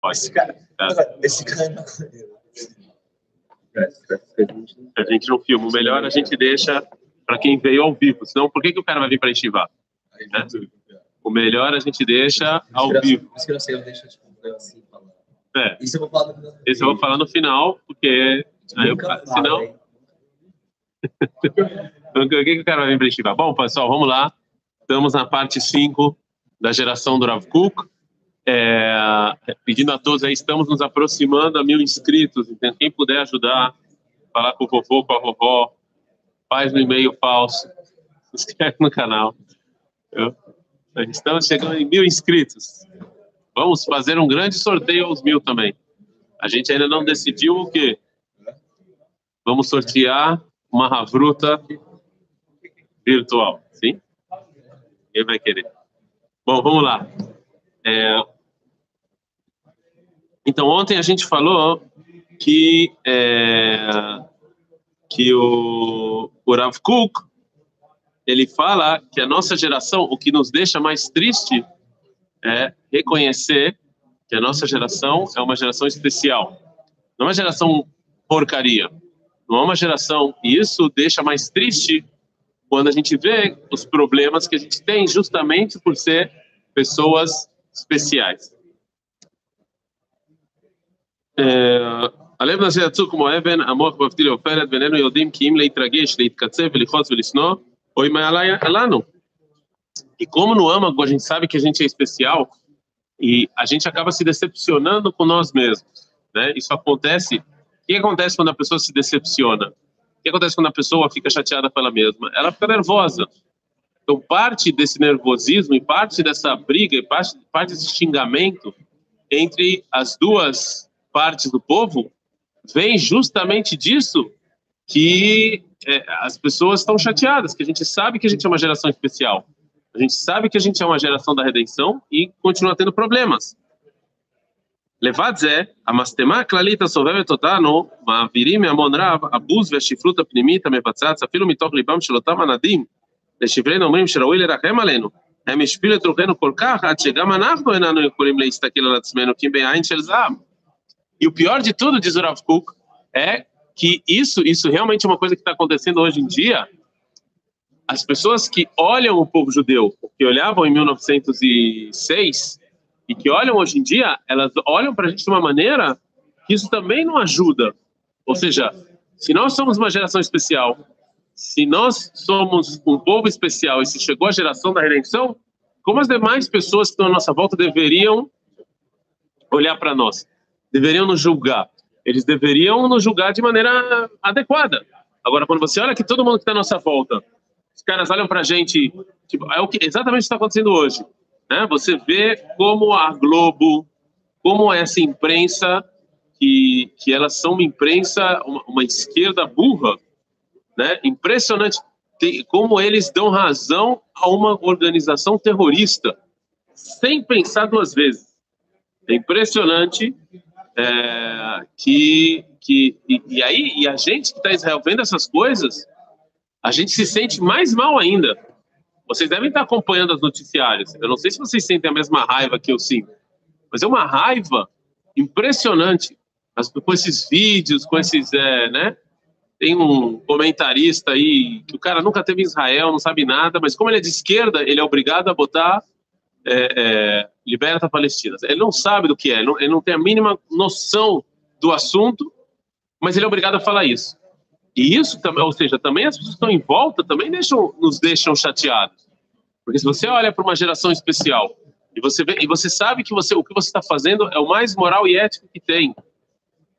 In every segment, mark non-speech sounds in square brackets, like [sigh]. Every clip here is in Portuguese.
Pode. Esse cara, esse cara é. A gente não filma. O melhor a gente deixa para quem veio ao vivo. Senão, por que, que o cara vai vir para estivar? Né? O melhor a gente deixa ao vivo. Isso que eu sei, eu deixo tipo, assim. É. Isso eu vou falar no Esse eu vou falar no final, porque aí eu, senão, [laughs] o que, que o cara vai vir para estivar? Bom, pessoal, vamos lá. Estamos na parte 5 da geração do Rav Kuk. É, pedindo a todos aí, estamos nos aproximando a mil inscritos. Então, quem puder ajudar, falar com o vovô, com a vovó, faz no e-mail falso, [laughs] se inscreve no canal. Estamos chegando em mil inscritos. Vamos fazer um grande sorteio aos mil também. A gente ainda não decidiu o quê? Vamos sortear uma Havruta virtual, sim? Quem vai querer? Bom, vamos lá. É, Então, ontem a gente falou que, é, que o, o Rav Kuk, ele fala que a nossa geração, o que nos deixa mais triste é reconhecer que a nossa geração é uma geração especial. Não é uma geração porcaria. Não é uma geração... E isso deixa mais triste quando a gente vê os problemas que a gente tem justamente por ser pessoas especiais. הלב נעשה יצור כמו אבן, המוח מבדיל לעופרת, ואיננו יודעים כי אם להתרגש, להתקצב ולכעוס ולשנוא, ou אם היה לנו. E como no âmago a gente sabe que a gente é especial, e a gente acaba se decepcionando com nós mesmos, né? Isso acontece. O que acontece quando a pessoa se decepciona? O que acontece quando a pessoa fica chateada com ela mesma? Ela fica nervosa. Então, parte desse nervosismo e parte dessa briga e parte, parte desse xingamento entre as duas partes do povo vem justamente disso que é, as pessoas estão chateadas, que a gente sabe que a gente é uma geração especial. A gente sabe que a gente é uma geração da redenção e continua tendo problemas. לבד זה, המסתמה הכללית הסובבת אותנו, מעבירים מהמון רב, הבוז והשפלות הפנימית המבצעת, אפילו מתוך ליבם של אותם הנדים, לשברינו אומרים שראוי לרחם עלינו. הם השפילו את רוחנו כל כך, עד שגם אנחנו איננו יכולים להסתכל על עצמנו כי בעין של זעם. E o pior de tudo, diz o Rav Kuk, é que isso, isso realmente é uma coisa que está acontecendo hoje em dia. As pessoas que olham o povo judeu, que olhavam em 1906 e que olham hoje em dia, elas olham para a gente de uma maneira que isso também não ajuda. Ou seja, se nós somos uma geração especial, se nós somos um povo especial e se chegou a geração da redenção, como as demais pessoas que estão à nossa volta deveriam olhar para nós? Deveriam nos julgar. Eles deveriam nos julgar de maneira adequada. Agora, quando você olha que todo mundo que está à nossa volta, os caras olham para a gente, tipo, é o que exatamente está acontecendo hoje. Né? Você vê como a Globo, como essa imprensa, que, que elas são uma imprensa, uma, uma esquerda burra, né? Impressionante tem, como eles dão razão a uma organização terrorista sem pensar duas vezes. É impressionante é, que que e, e aí e a gente que está Israel vendo essas coisas, a gente se sente mais mal ainda. Vocês devem estar acompanhando os noticiários. Eu não sei se vocês sentem a mesma raiva que eu sinto, mas é uma raiva impressionante. As, com esses vídeos, com esses, é, né? Tem um comentarista aí que o cara nunca teve em Israel, não sabe nada, mas como ele é de esquerda, ele é obrigado a botar é, é, liberta a Palestina. Ele não sabe do que é, ele não, ele não tem a mínima noção do assunto, mas ele é obrigado a falar isso. E isso também, ou seja, também as pessoas que estão em volta também deixam, nos deixam chateados. Porque se você olha para uma geração especial e você vê, e você sabe que você, o que você está fazendo é o mais moral e ético que tem.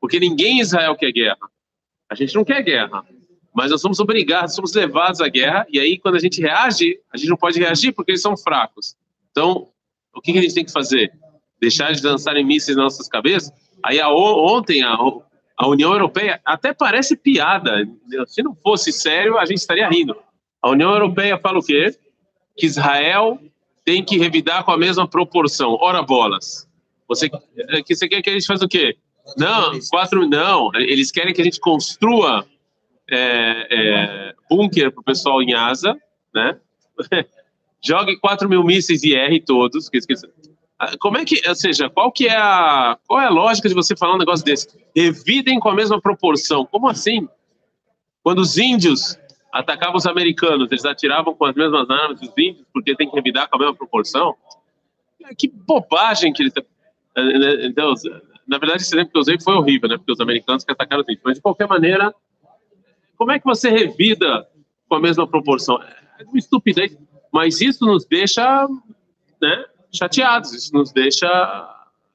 Porque ninguém em Israel quer guerra. A gente não quer guerra. Mas nós somos obrigados, somos levados à guerra. E aí, quando a gente reage, a gente não pode reagir porque eles são fracos. Então, o que, que a gente tem que fazer? Deixar de lançarem mísseis nas nossas cabeças? Aí, a, ontem, a, a União Europeia até parece piada. Se não fosse sério, a gente estaria rindo. A União Europeia fala o quê? Que Israel tem que revidar com a mesma proporção. Ora bolas. Você, que você quer que a gente faça o quê? Não, quatro, não. Eles querem que a gente construa é, é, bunker para o pessoal em Asa, né? [laughs] Jogue 4 mil mísseis e erre todos. Ah, Como é que, ou seja, qual que é a, qual é a lógica de você falar um negócio desse? Revidem com a mesma proporção. Como assim? Quando os índios atacavam os americanos, eles atiravam com as mesmas armas dos índios, porque tem que revidar com a mesma proporção? Que bobagem que ele tá... Então, na verdade, esse exemplo que eu usei foi horrível, né? Porque os americanos que atacaram os índios. Mas, de qualquer maneira, como é que você revida com a mesma proporção? É uma estupidez. Mas isso nos deixa né, chateados, isso nos deixa.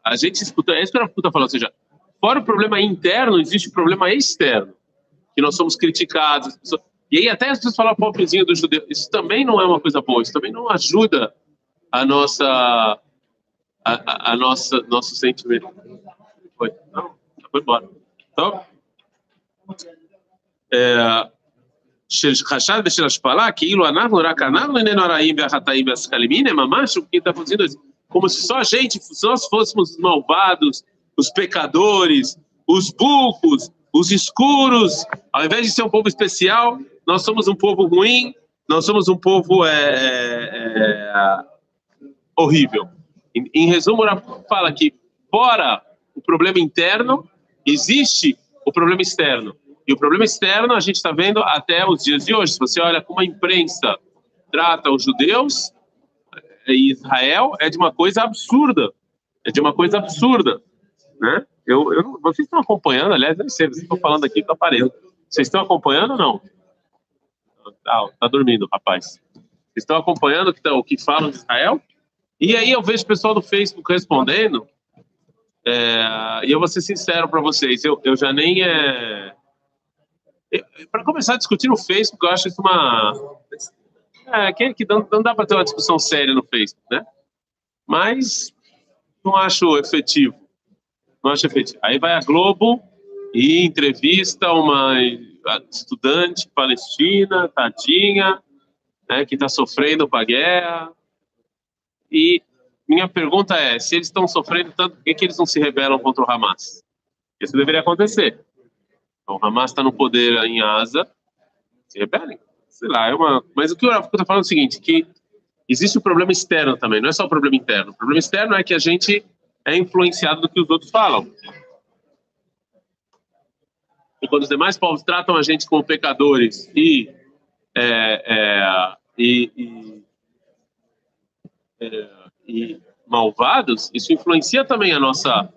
A gente escuta. É isso que eu estou falando, ou seja, fora o problema interno, existe o problema externo, que nós somos criticados. as pessoas- E aí, até as pessoas falam pobrezinho do judeu. Isso também não é uma coisa boa, isso também não ajuda a nossa. A, a, a nossa nosso sentimento. Foi? Não, foi embora. Então. É, של חשד ושל השפלה, כאילו אנחנו, רק אנחנו איננו הרעים והחטאים והסקלים. הנה, ממש o que está fazendo isso. Como se só a gente, se nós fôssemos os malvados, os pecadores, os burros, os escuros, ao invés de ser um povo especial, nós somos um povo ruim, nós somos um povo é, é, é, horrível. Em, em resumo, ela fala que fora o problema interno, existe o problema externo. E o problema externo a gente está vendo até os dias de hoje. Se você olha como a imprensa trata os judeus em Israel, é de uma coisa absurda. É de uma coisa absurda. Né? Eu, eu, vocês estão acompanhando, aliás, não sei, vocês estão falando aqui, está aparelho. Vocês estão acompanhando ou não? Tá, tá dormindo, rapaz. Vocês estão acompanhando o que, tá- o que falam de Israel? E aí eu vejo o pessoal do Facebook respondendo, é, e eu vou ser sincero para vocês, eu, eu já nem é, para começar a discutir no Facebook, eu acho isso uma é, que, que não, não dá para ter uma discussão séria no Facebook, né? Mas não acho efetivo, não acho efetivo. Aí vai a Globo e entrevista uma estudante palestina, tadinha, né, que está sofrendo com a guerra. E minha pergunta é, se eles estão sofrendo tanto, por que, que eles não se rebelam contra o Hamas? Isso deveria acontecer. Então, o Hamas está no poder em Asa, se rebelem. Sei lá, é uma... Mas o que eu estou falando é o seguinte, que existe o problema externo também, não é só o problema interno. O problema externo é que a gente é influenciado do que os outros falam. E quando os demais povos tratam a gente como pecadores e, é, é, e, e, é, e malvados, isso influencia também a nossa,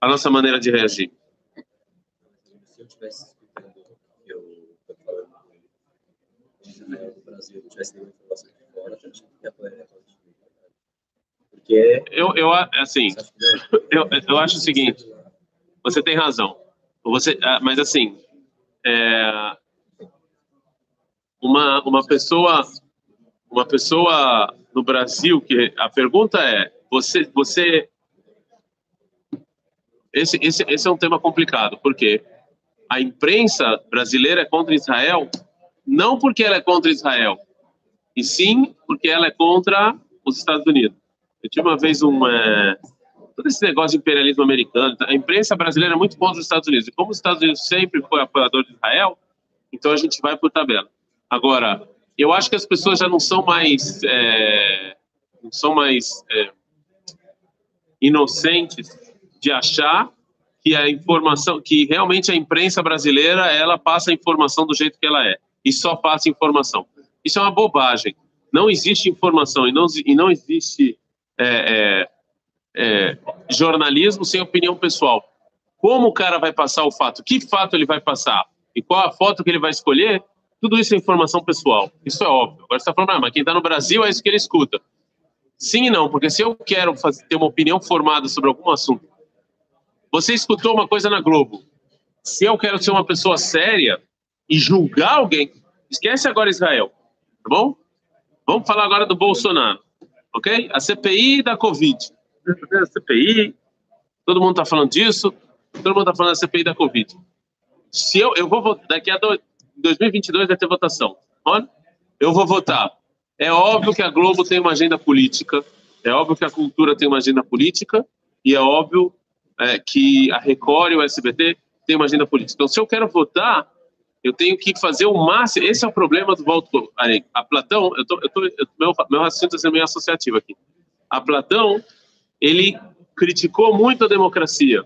a nossa maneira de reagir. Se eu tivesse escutando o que eu tô falando de Israel do Brasil, eu tivesse nenhuma informação de fora, já tinha que apoiar a causa de mim. Porque, Eu, eu assim, eu, eu acho o seguinte, você tem razão. Você, ah, mas assim, é, uma uma pessoa uma pessoa no Brasil que a pergunta é você você esse esse esse é um tema complicado porque a imprensa brasileira é contra Israel não porque ela é contra Israel e sim porque ela é contra os Estados Unidos. Eu tive uma vez um é, todo esse negócio de imperialismo americano, a imprensa brasileira é muito contra os Estados Unidos. E como os Estados Unidos sempre foi apoiador de Israel, então a gente vai por tabela. Agora, eu acho que as pessoas já não são mais, é, não são mais é, inocentes de achar que a informação, que realmente a imprensa brasileira ela passa a informação do jeito que ela é e só passa informação. Isso é uma bobagem. Não existe informação e não, e não existe é, é, é, jornalismo sem opinião pessoal. Como o cara vai passar o fato? Que fato ele vai passar? E qual a foto que ele vai escolher? Tudo isso é informação pessoal. Isso é óbvio. Agora você está falando, ah, mas quem está no Brasil é isso que ele escuta. Sim e não, porque se eu quero fazer, ter uma opinião formada sobre algum assunto, você escutou uma coisa na Globo. Se eu quero ser uma pessoa séria e julgar alguém, esquece agora Israel, tá bom? Vamos falar agora do Bolsonaro, ok? A CPI da Covid. A CPI, todo mundo está falando disso, todo mundo está falando da CPI da Covid. Se eu, eu vou votar, daqui a do, 2022 vai ter votação. Olha, eu vou votar. É óbvio que a Globo tem uma agenda política, é óbvio que a cultura tem uma agenda política, e é óbvio é, que a Record e o SBT têm uma agenda política. Então, se eu quero votar, eu tenho que fazer o máximo. Esse é o problema do voto. A Platão, eu tô, eu tô, eu, meu, meu raciocínio está sendo meio associativo aqui. A Platão ele criticou muito a democracia.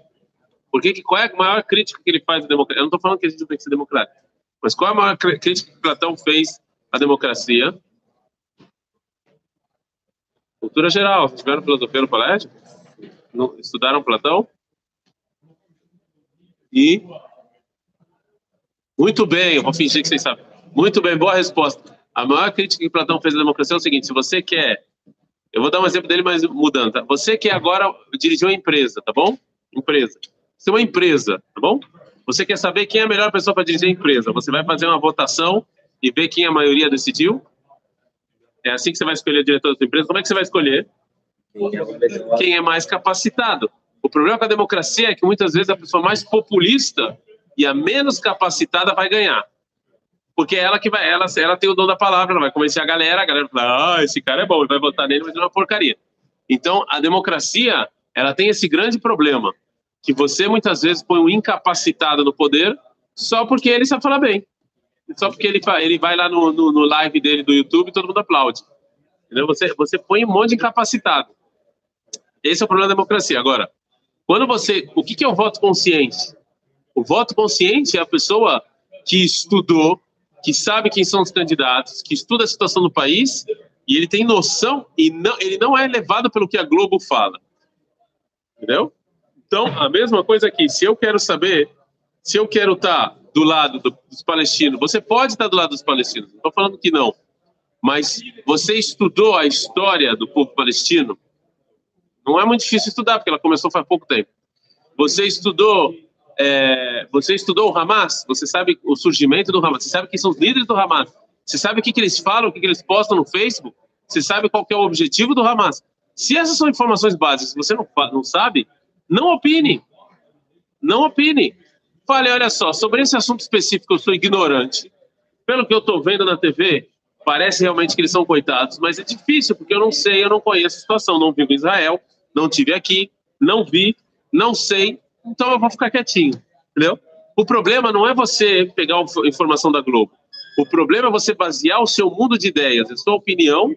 Porque qual é a maior crítica que ele faz à democracia? Eu não estou falando que a gente tem que ser democrático, mas qual é a maior crítica que Platão fez à democracia? Cultura geral. Vocês tiveram filosofia no colégio? Estudaram Platão? E muito bem, eu vou fingir que vocês sabem. Muito bem, boa resposta. A maior crítica que Platão fez à democracia é o seguinte: se você quer, eu vou dar um exemplo dele, mas mudando, tá? Você quer agora dirigir uma empresa, tá bom? Empresa. Você é uma empresa, tá bom? Você quer saber quem é a melhor pessoa para dirigir a empresa? Você vai fazer uma votação e ver quem a maioria decidiu? É assim que você vai escolher o diretor da sua empresa? Como é que você vai escolher? Quem é mais capacitado. O problema com a democracia é que muitas vezes a pessoa mais populista e a menos capacitada vai ganhar porque ela que vai, ela, ela tem o dom da palavra, ela vai convencer a galera, a galera vai falar, ah, esse cara é bom, ele vai votar nele, mas é uma porcaria. Então, a democracia, ela tem esse grande problema, que você muitas vezes põe um incapacitado no poder só porque ele sabe falar bem. Só porque ele, ele vai lá no, no, no live dele do YouTube e todo mundo aplaude. Entendeu? Você, você põe um monte de incapacitado. Esse é o problema da democracia. Agora, quando você. O que, é o voto consciente? O voto consciente é a pessoa que estudou, que sabe quem são os candidatos, que estuda a situação do país e ele tem noção e não, ele não é levado pelo que a Globo fala. Entendeu? Então, a mesma coisa aqui, se eu quero saber, se eu quero estar do lado dos palestinos, você pode estar do lado dos palestinos, estou falando que não, mas você estudou a história do povo palestino? Não é muito difícil estudar, porque ela começou faz pouco tempo. Você estudou é, você estudou o Hamas? Você sabe o surgimento do Hamas? Você sabe quem são os líderes do Hamas? Você sabe o que, que eles falam, o que, que eles postam no Facebook? Você sabe qual é o objetivo do Hamas? Se essas são informações básicas você não, não sabe, não opine. Não opine. Fale, olha só, sobre esse assunto específico eu sou ignorante. Pelo que eu estou vendo na TV, parece realmente que eles são coitados, mas é difícil, porque eu não sei, eu não conheço a situação. Não vivo em Israel, não tive aqui, não vi, não sei, então eu vou ficar quietinho, entendeu? O problema não é você pegar a informação da Globo. O problema é você basear o seu mundo de ideias, a sua opinião,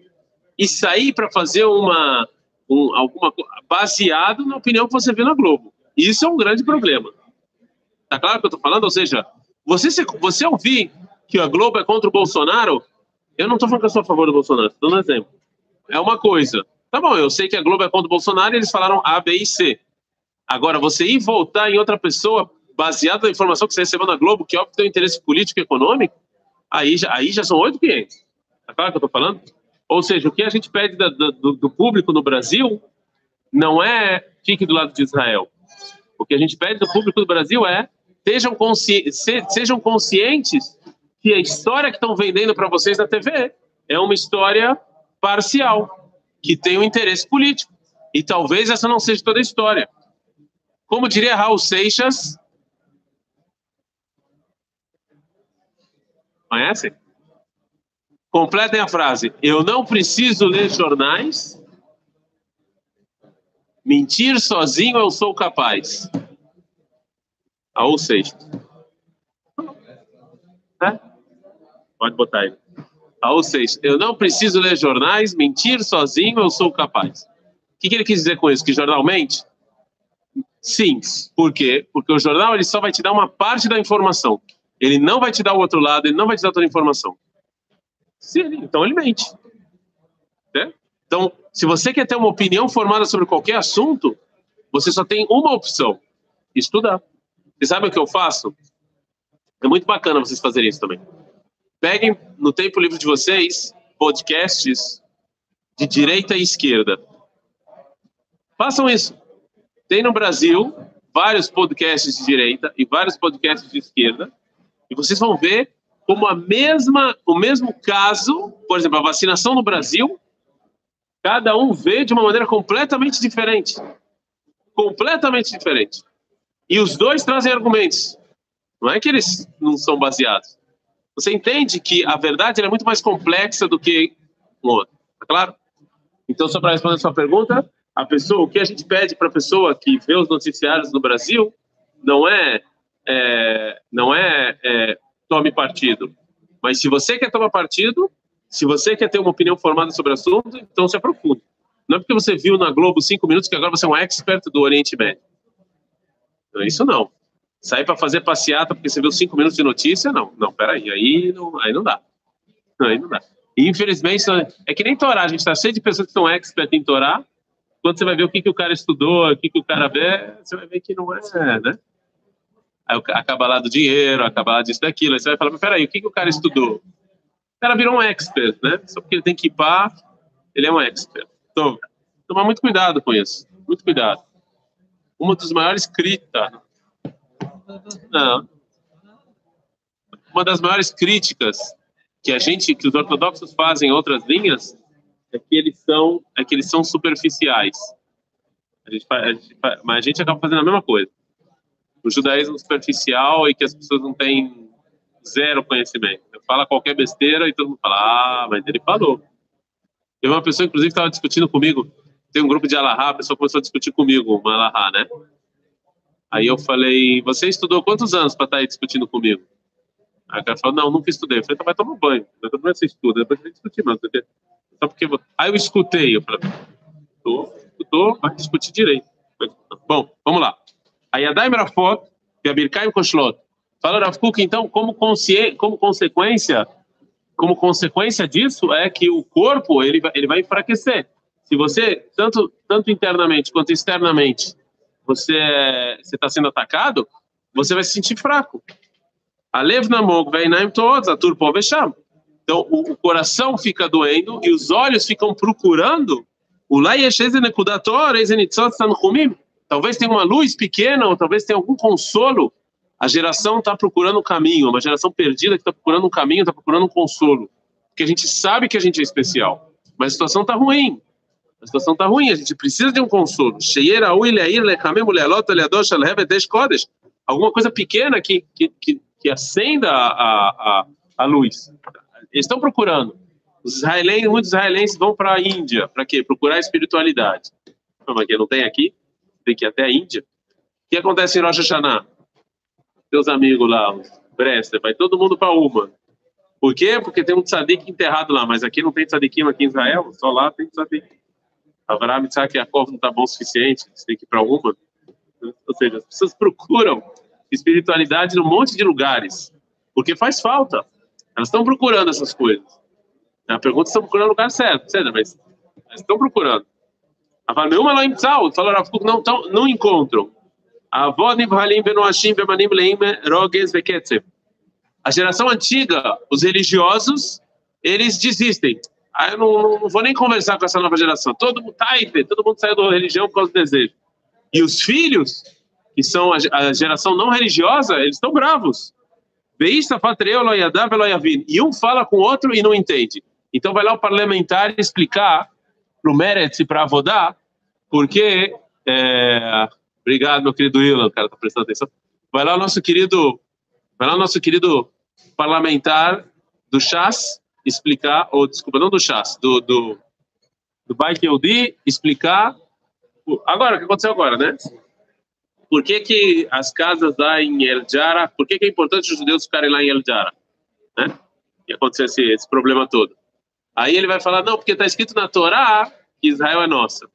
e sair para fazer uma um, alguma baseado na opinião que você vê na Globo. Isso é um grande problema. Tá claro o que eu estou falando? Ou seja, você, você ouvir que a Globo é contra o Bolsonaro, eu não estou falando que eu sou a favor do Bolsonaro, estou dando um exemplo. É uma coisa. Tá bom, eu sei que a Globo é contra o Bolsonaro e eles falaram A, B e C. Agora, você ir voltar em outra pessoa baseado na informação que você recebeu na Globo, que é óbvio tem um interesse político e econômico, aí já, aí já são oito clientes. Tá claro que eu estou falando? Ou seja, o que a gente pede da, do, do, público no Brasil não é fique do lado de Israel. O que a gente pede do público do Brasil é sejam, consci, se, sejam conscientes que a história que estão vendendo para vocês na TV é uma história parcial, que tem um interesse político. E talvez essa não seja toda a história. Como diria Raul Seixas. Conhece? Completem a frase. Eu não preciso ler jornais. Mentir sozinho eu sou capaz. Raul Seixas. É? Pode botar aí. Raul Seixas. Eu não preciso ler jornais. Mentir sozinho eu sou capaz. O que, que ele quis dizer com isso? Que jornal mente? Sim. Por quê? Porque o jornal ele só vai te dar uma parte da informação. Ele não vai te dar o outro lado, ele não vai te dar toda a informação. Sim, então ele mente. Né? Então, se você quer ter uma opinião formada sobre qualquer assunto, você só tem uma opção: estudar. Vocês sabem o que eu faço? É muito bacana vocês fazerem isso também. Peguem no tempo livre de vocês podcasts de direita e esquerda. Façam isso. Tem no Brasil vários podcasts de direita e vários podcasts de esquerda, e vocês vão ver como a mesma, o mesmo caso, por exemplo, a vacinação no Brasil, cada um vê de uma maneira completamente diferente. Completamente diferente. E os dois trazem argumentos. Não é que eles não são baseados. Você entende que a verdade é muito mais complexa do que o outro. Tá claro? Então, só para responder a sua pergunta, a pessoa, o que a gente pede para a pessoa que vê os noticiários no Brasil não é, é não é, é, tome partido, mas se você quer tomar partido, se você quer ter uma opinião formada sobre o assunto, então se aprofunde. Não é porque você viu na Globo cinco minutos que agora você é um expert do Oriente Médio. Não, isso não. Sair para fazer passeata porque você viu cinco minutos de notícia, não. Não, peraí, aí não, aí não dá. Aí não dá. E, infelizmente, é que nem Torá, a gente está cheio de pessoas que são expert em Torá, quando você vai ver o que, que o cara estudou, o que, que o cara vê, você vai ver que não é, né? Aí acaba lá do dinheiro, acaba lá disso, daquilo, aí você vai falar, mas peraí, o que, que o cara estudou? O cara virou um expert, né? Só porque ele tem que ir para, ele é um expert. Então, tomar muito cuidado com isso, muito cuidado. Uma dos maiores críticas, não, uma das maiores críticas que a gente, que os ortodoxos fazem em outras linhas, é que eles são, é que eles são superficiais. A gente, a gente, mas a gente acaba fazendo a mesma coisa. O judaísmo superficial e que as pessoas não têm zero conhecimento. Fala qualquer besteira e todo mundo fala, ah, mas ele falou. Teve uma pessoa, inclusive, estava discutindo comigo. Tem um grupo de Alahá, a pessoa começou a discutir comigo, uma Alahá, né? Aí eu falei, você estudou quantos anos para estar tá aí discutindo comigo? Aí o cara falou, não, nunca estudei. Eu falei, então vai tomar banho. Depois você estuda, depois você discutir, mano. Só porque... Aí eu escutei, eu falei, escutou, escutou, vai discutir direito. Bom, vamos lá. Aí a Daimrafot, e a Birkaim Koshlot. Fala Rav então, como, como consequência como consequência disso é que o corpo ele vai, ele vai enfraquecer. Se você tanto tanto internamente quanto externamente você está sendo atacado, você vai se sentir fraco. A lev namog veinaim todos, a turpo vecham. Então o, o, coração fica doendo e os olhos ficam procurando. O Talvez tenha uma luz pequena ou talvez tenha algum consolo a geração está procurando um caminho, uma geração perdida que está procurando um caminho, está procurando um consolo. Porque a gente sabe que a gente é especial, mas a situação está ruim. A situação está ruim, a gente precisa de um consolo. Alguma coisa pequena que, que, que, que acenda a, a, a luz. Eles estão procurando. Os israelenses, muitos israelenses vão para a Índia. Para quê? Procurar espiritualidade. Mas que não tem aqui? Tem que ir até a Índia. O que acontece em Rosh Hashanah? teus amigos lá, os Brester, vai todo mundo para uma. Por quê? Porque tem um tzadik enterrado lá, mas aqui não tem tzadikim aqui em Israel, só lá tem tzadik. Avraham, Isaac e Yaakov não está bom o suficiente, você tem que ir para uma. Ou seja, as pessoas procuram espiritualidade num monte de lugares, porque faz falta. Elas estão procurando essas coisas. A pergunta é se estão procurando o lugar certo, certo? mas estão procurando. A Valmeuma lá em Tzal, não, não encontram. A geração antiga, os religiosos, eles desistem. Ah, eu não, não, vou nem conversar com essa nova geração. Todo mundo tá aí, todo mundo saiu da religião por causa do desejo. E os filhos, que são a, a geração não religiosa, eles estão bravos. E um fala com o outro e não entende. Então vai lá o parlamentar explicar para o Meretz e para a Avodá porque é, Obrigado, meu querido Ilan, cara tá prestando atenção. Vai lá o nosso querido, vai lá nosso querido parlamentar do Chas explicar, ou desculpa, não do Chas, do, do, do Bike Yehudi, explicar, agora, o que aconteceu agora, né? Por que que as casas lá em El Jara, por que que é importante os judeus ficarem lá em El Jara, né? E aconteceu esse, esse problema todo. Aí ele vai falar, não, porque está escrito na Torá que Israel é nossa.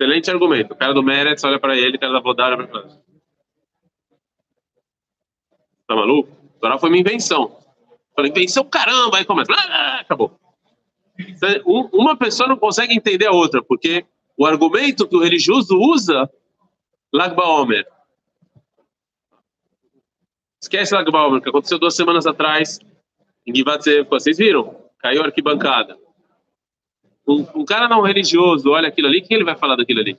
Excelente argumento. O cara do Meretz olha para ele, o cara da Vodar olha para ele. Tá maluco? A Torá foi uma invenção. Falei, invenção, caramba! Aí começa. Ah, acabou. Então, uma pessoa não consegue entender a outra, porque o argumento que o religioso usa, Lagba Omer. Esquece Lagba Omer, que aconteceu duas semanas atrás em Givat Vocês viram? Caiu a arquibancada. Um, um, cara não religioso olha aquilo ali, o que ele vai falar daquilo ali?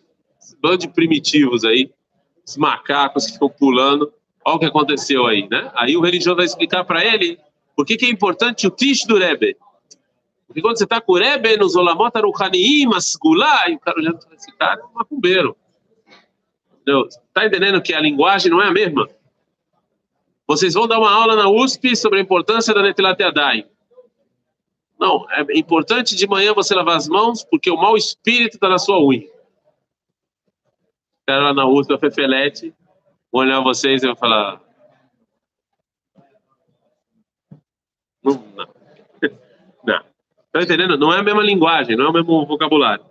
Bando de primitivos aí, os macacos que ficam pulando, olha o que aconteceu aí, né? Aí o religioso vai explicar para ele por que, que é importante o Tish do Rebbe. Porque quando você está com o Rebbe nos Olamot Aruchaniim, Asgulá, e o cara olhando para esse cara é um macumbeiro. Entendeu? Tá entendendo que a linguagem não é a mesma? Vocês vão dar uma aula na USP sobre a importância da Netilat. Não, é importante de manhã você lavar as mãos, porque o mau espírito está na sua unha. Quero lá na USP, da Fefelete, vou olhar vocês e vou falar. Não, não. [laughs] não. Tá entendendo? Não é a mesma linguagem, não é o mesmo vocabulário.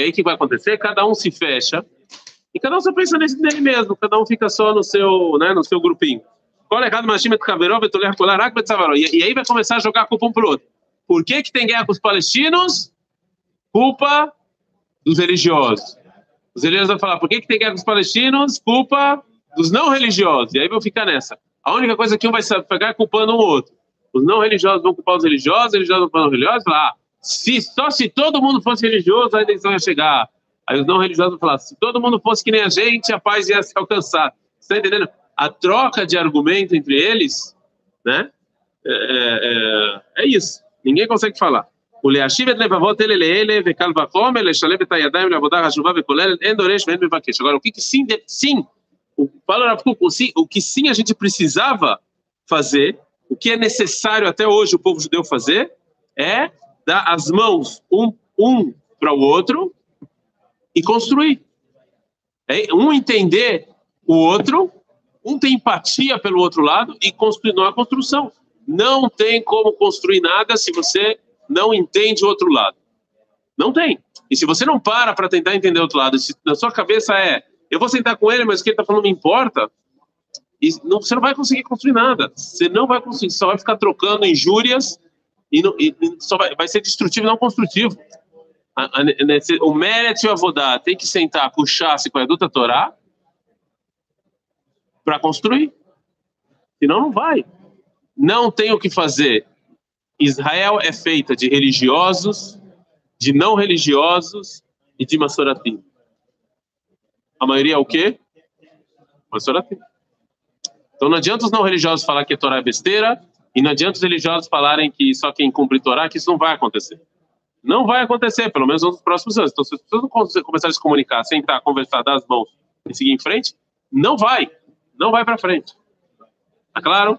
E aí o que vai acontecer? Cada um se fecha e cada um só pensa nele mesmo, cada um fica só no seu, né, no seu grupinho. E aí vai começar a jogar a culpa um pro outro. Por que, que tem guerra com os palestinos? Culpa dos religiosos. Os religiosos vão falar, por que, que tem guerra com os palestinos? Culpa dos não religiosos. E aí vão ficar nessa. A única coisa que um vai pegar é culpando um outro. Os não religiosos vão culpar os religiosos, os religiosos vão culpar os religiosos, falar, ah, se, só se todo mundo fosse religioso, a eleição ia chegar. Aí os não religiosos vão falar, se todo mundo fosse que nem a gente, a paz ia se alcançar. Você está entendendo? A troca de argumento entre eles, né? É, é, é isso. Ninguém consegue falar. ולהשיב את לבבות אלה לאלה, וקל וחומר, לשלב את הידיים לעבודה חשובה וכוללת, אין דורש ואין מבקש. Agora, o que, que sim, sim, o, o, sim, o que sim a gente precisava fazer, o que é necessário até hoje o povo judeu fazer, é dar as mãos um, um para o outro e construir. É, um entender o outro, um tem empatia pelo outro lado e não é construção. Não tem como construir nada se você não entende o outro lado. Não tem. E se você não para para tentar entender o outro lado, se na sua cabeça é, eu vou sentar com ele, mas o que ele está falando não importa, e não, você não vai conseguir construir nada. Você não vai conseguir, só vai ficar trocando injúrias e, não, e só vai, vai, ser destrutivo, não construtivo. A, a, nesse, o mérito e o avodá tem que sentar, puxar-se com a Eduta Torá para construir. Senão não vai não tem o que fazer. Israel é feita de religiosos, de não religiosos e de Masoratim. A maioria é o quê? Masoratim. Então não adianta os não religiosos falar que Torá é besteira e não adianta os religiosos falarem que só quem cumpre Torá, que isso não vai acontecer. Não vai acontecer, pelo menos nos próximos anos. Então, se as pessoas não começarem a se comunicar, sentar, conversar, dar as mãos e seguir em frente, não vai. Não vai para frente. Tá claro?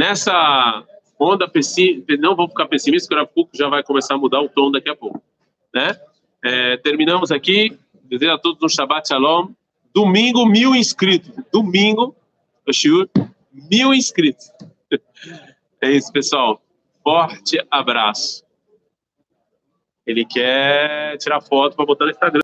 nessa onda pessimista, não vou ficar pessimista, porque a pouco já vai começar a mudar o tom daqui a pouco, né? É, terminamos aqui, desejo a todos um Shabbat Shalom, domingo mil inscritos, domingo, mil inscritos. [laughs] É isso, pessoal, forte abraço. Ele quer tirar foto para botar no Instagram.